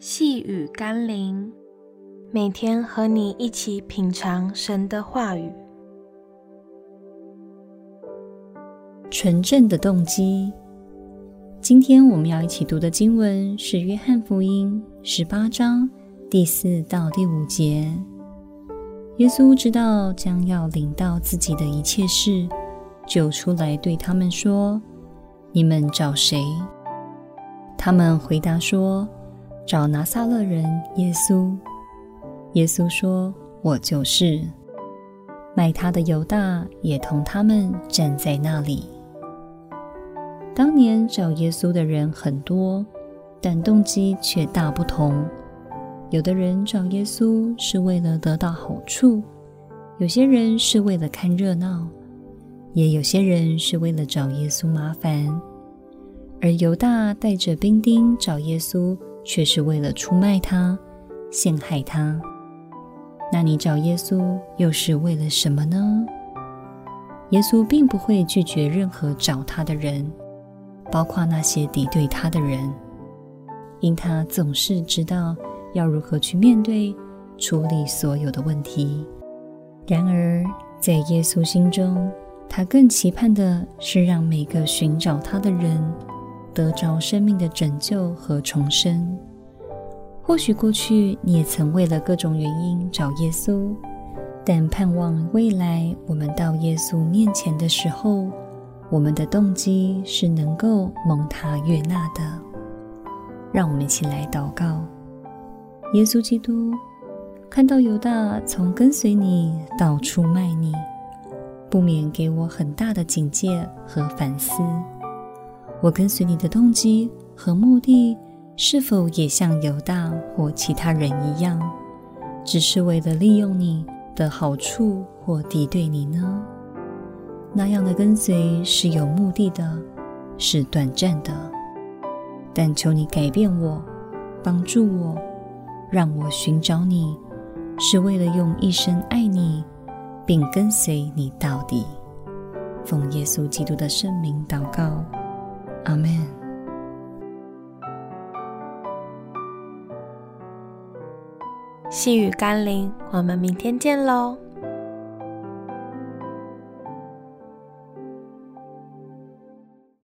细雨甘霖，每天和你一起品尝神的话语。纯正的动机。今天我们要一起读的经文是《约翰福音》十八章第四到第五节。耶稣知道将要领到自己的一切事，就出来对他们说：“你们找谁？”他们回答说：“找拿撒勒人耶稣。”耶稣说：“我就是。”卖他的犹大也同他们站在那里。当年找耶稣的人很多，但动机却大不同。有的人找耶稣是为了得到好处，有些人是为了看热闹，也有些人是为了找耶稣麻烦。而犹大带着兵丁找耶稣，却是为了出卖他、陷害他。那你找耶稣又是为了什么呢？耶稣并不会拒绝任何找他的人，包括那些敌对他的人，因他总是知道要如何去面对、处理所有的问题。然而，在耶稣心中，他更期盼的是让每个寻找他的人。得着生命的拯救和重生。或许过去你也曾为了各种原因找耶稣，但盼望未来我们到耶稣面前的时候，我们的动机是能够蒙他悦纳的。让我们一起来祷告：耶稣基督，看到犹大从跟随你到出卖你，不免给我很大的警戒和反思。我跟随你的动机和目的，是否也像犹大或其他人一样，只是为了利用你的好处或敌对你呢？那样的跟随是有目的的，是短暂的。但求你改变我，帮助我，让我寻找你，是为了用一生爱你，并跟随你到底。奉耶稣基督的圣名祷告。阿门。细雨甘霖，我们明天见喽。